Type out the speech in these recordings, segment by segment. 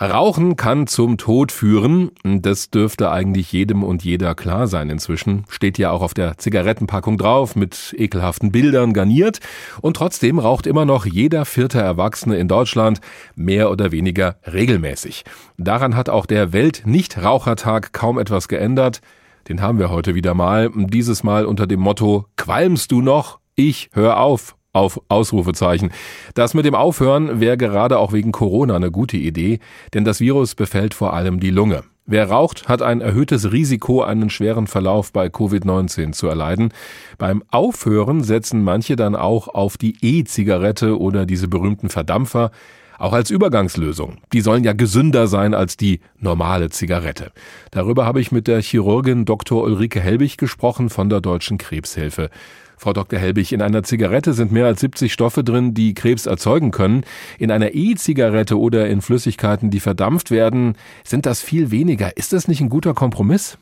Rauchen kann zum Tod führen. Das dürfte eigentlich jedem und jeder klar sein inzwischen. Steht ja auch auf der Zigarettenpackung drauf, mit ekelhaften Bildern garniert. Und trotzdem raucht immer noch jeder vierte Erwachsene in Deutschland mehr oder weniger regelmäßig. Daran hat auch der Welt-Nichtrauchertag kaum etwas geändert. Den haben wir heute wieder mal. Dieses Mal unter dem Motto Qualmst du noch? Ich hör auf auf Ausrufezeichen. Das mit dem Aufhören wäre gerade auch wegen Corona eine gute Idee, denn das Virus befällt vor allem die Lunge. Wer raucht, hat ein erhöhtes Risiko, einen schweren Verlauf bei Covid-19 zu erleiden. Beim Aufhören setzen manche dann auch auf die E-Zigarette oder diese berühmten Verdampfer, auch als Übergangslösung. Die sollen ja gesünder sein als die normale Zigarette. Darüber habe ich mit der Chirurgin Dr. Ulrike Helbig gesprochen von der Deutschen Krebshilfe. Frau Dr. Helbig, in einer Zigarette sind mehr als 70 Stoffe drin, die Krebs erzeugen können. In einer E-Zigarette oder in Flüssigkeiten, die verdampft werden, sind das viel weniger. Ist das nicht ein guter Kompromiss?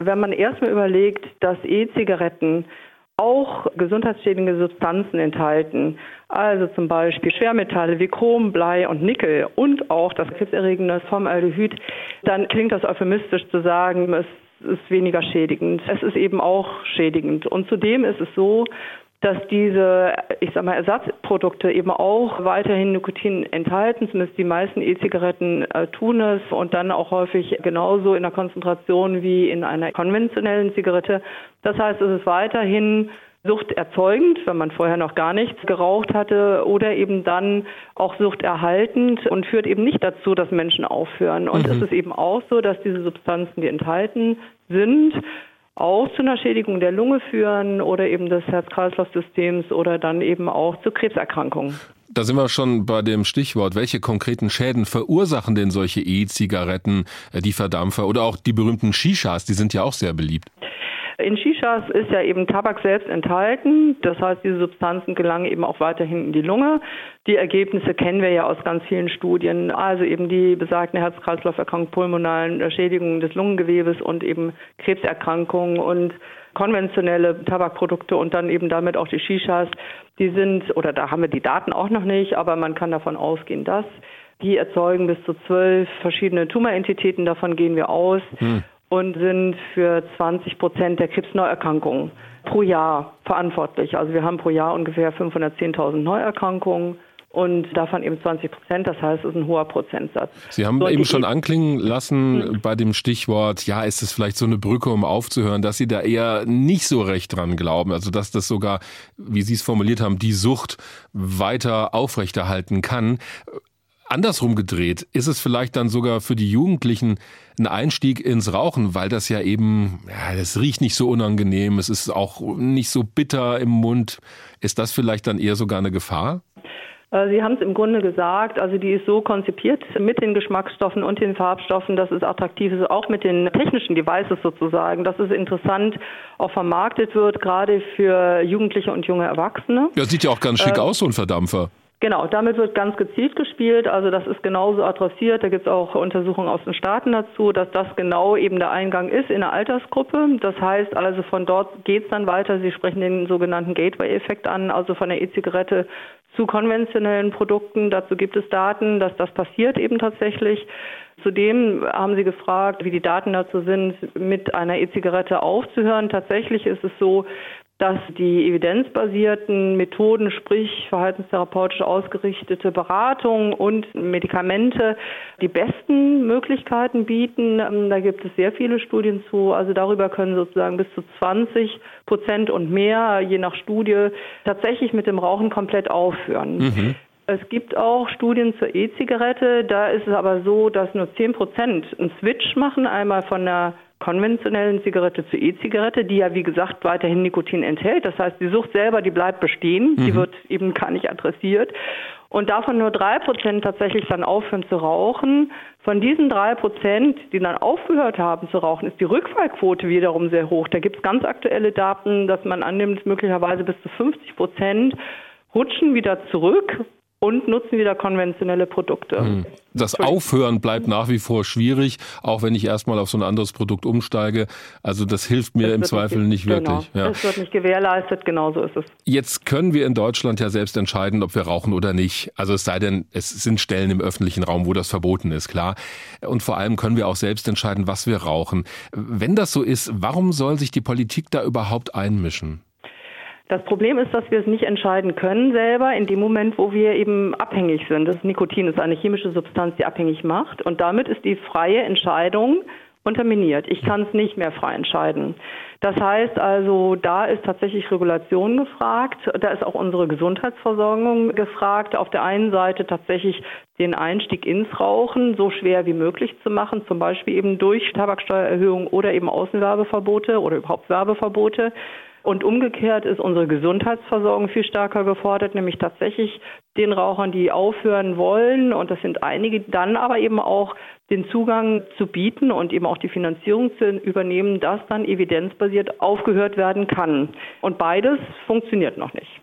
Wenn man erstmal überlegt, dass E-Zigaretten auch gesundheitsschädigende Substanzen enthalten, also zum Beispiel Schwermetalle wie Chrom, Blei und Nickel und auch das krebserregende Formaldehyd, dann klingt das euphemistisch zu sagen, es ist weniger schädigend. Es ist eben auch schädigend. Und zudem ist es so, dass diese, ich sag mal, Ersatzprodukte eben auch weiterhin Nikotin enthalten. Zumindest die meisten E-Zigaretten äh, tun es und dann auch häufig genauso in der Konzentration wie in einer konventionellen Zigarette. Das heißt, es ist weiterhin suchterzeugend, wenn man vorher noch gar nichts geraucht hatte, oder eben dann auch suchterhaltend und führt eben nicht dazu, dass Menschen aufhören. Und mhm. es ist eben auch so, dass diese Substanzen, die enthalten sind, auch zu einer Schädigung der Lunge führen oder eben des Herz-Kreislauf-Systems oder dann eben auch zu Krebserkrankungen. Da sind wir schon bei dem Stichwort. Welche konkreten Schäden verursachen denn solche E-Zigaretten, äh, die Verdampfer oder auch die berühmten Shishas? Die sind ja auch sehr beliebt. In Shishas ist ja eben Tabak selbst enthalten. Das heißt, diese Substanzen gelangen eben auch weiterhin in die Lunge. Die Ergebnisse kennen wir ja aus ganz vielen Studien. Also eben die besagten Herz-Kreislauf-Erkrankungen, pulmonalen Schädigungen des Lungengewebes und eben Krebserkrankungen und konventionelle Tabakprodukte und dann eben damit auch die Shishas, die sind, oder da haben wir die Daten auch noch nicht, aber man kann davon ausgehen, dass die erzeugen bis zu zwölf verschiedene Tumorentitäten, davon gehen wir aus. Hm und sind für 20 Prozent der Krebsneuerkrankungen pro Jahr verantwortlich. Also wir haben pro Jahr ungefähr 510.000 Neuerkrankungen und davon eben 20 Prozent. Das heißt, es ist ein hoher Prozentsatz. Sie haben so, eben schon anklingen lassen mhm. bei dem Stichwort, ja, ist es vielleicht so eine Brücke, um aufzuhören, dass Sie da eher nicht so recht dran glauben. Also, dass das sogar, wie Sie es formuliert haben, die Sucht weiter aufrechterhalten kann. Andersrum gedreht, ist es vielleicht dann sogar für die Jugendlichen ein Einstieg ins Rauchen, weil das ja eben, ja, das riecht nicht so unangenehm, es ist auch nicht so bitter im Mund. Ist das vielleicht dann eher sogar eine Gefahr? Äh, Sie haben es im Grunde gesagt, also die ist so konzipiert mit den Geschmacksstoffen und den Farbstoffen, dass es attraktiv ist, auch mit den technischen Devices sozusagen, dass es interessant auch vermarktet wird, gerade für Jugendliche und junge Erwachsene. Ja, sieht ja auch ganz schick äh, aus, so ein Verdampfer. Genau, damit wird ganz gezielt gespielt. Also das ist genauso adressiert. Da gibt es auch Untersuchungen aus den Staaten dazu, dass das genau eben der Eingang ist in der Altersgruppe. Das heißt also von dort geht es dann weiter. Sie sprechen den sogenannten Gateway-Effekt an, also von der E-Zigarette zu konventionellen Produkten. Dazu gibt es Daten, dass das passiert eben tatsächlich. Zudem haben Sie gefragt, wie die Daten dazu sind, mit einer E-Zigarette aufzuhören. Tatsächlich ist es so, dass die evidenzbasierten Methoden, sprich verhaltenstherapeutisch ausgerichtete Beratung und Medikamente die besten Möglichkeiten bieten. Ähm, da gibt es sehr viele Studien zu. Also darüber können sozusagen bis zu 20 Prozent und mehr, je nach Studie, tatsächlich mit dem Rauchen komplett aufhören. Mhm. Es gibt auch Studien zur E-Zigarette. Da ist es aber so, dass nur 10 Prozent einen Switch machen, einmal von der konventionellen Zigarette zur E-Zigarette, die ja wie gesagt weiterhin Nikotin enthält. Das heißt, die Sucht selber, die bleibt bestehen, mhm. die wird eben gar nicht adressiert. Und davon nur drei Prozent tatsächlich dann aufhören zu rauchen. Von diesen drei Prozent, die dann aufgehört haben zu rauchen, ist die Rückfallquote wiederum sehr hoch. Da gibt es ganz aktuelle Daten, dass man annimmt, möglicherweise bis zu 50 Prozent rutschen wieder zurück und nutzen wieder konventionelle Produkte. Hm. Das Aufhören bleibt nach wie vor schwierig, auch wenn ich erstmal auf so ein anderes Produkt umsteige. Also das hilft mir das im Zweifel nicht, nicht genau. wirklich. Ja. Das wird nicht gewährleistet, genau so ist es. Jetzt können wir in Deutschland ja selbst entscheiden, ob wir rauchen oder nicht. Also es sei denn, es sind Stellen im öffentlichen Raum, wo das verboten ist, klar. Und vor allem können wir auch selbst entscheiden, was wir rauchen. Wenn das so ist, warum soll sich die Politik da überhaupt einmischen? Das Problem ist, dass wir es nicht entscheiden können selber in dem Moment, wo wir eben abhängig sind. Das Nikotin ist eine chemische Substanz, die abhängig macht. Und damit ist die freie Entscheidung unterminiert. Ich kann es nicht mehr frei entscheiden. Das heißt also, da ist tatsächlich Regulation gefragt. Da ist auch unsere Gesundheitsversorgung gefragt. Auf der einen Seite tatsächlich den Einstieg ins Rauchen so schwer wie möglich zu machen, zum Beispiel eben durch Tabaksteuererhöhung oder eben Außenwerbeverbote oder überhaupt Werbeverbote. Und umgekehrt ist unsere Gesundheitsversorgung viel stärker gefordert, nämlich tatsächlich den Rauchern, die aufhören wollen, und das sind einige, dann aber eben auch den Zugang zu bieten und eben auch die Finanzierung zu übernehmen, dass dann evidenzbasiert aufgehört werden kann. Und beides funktioniert noch nicht.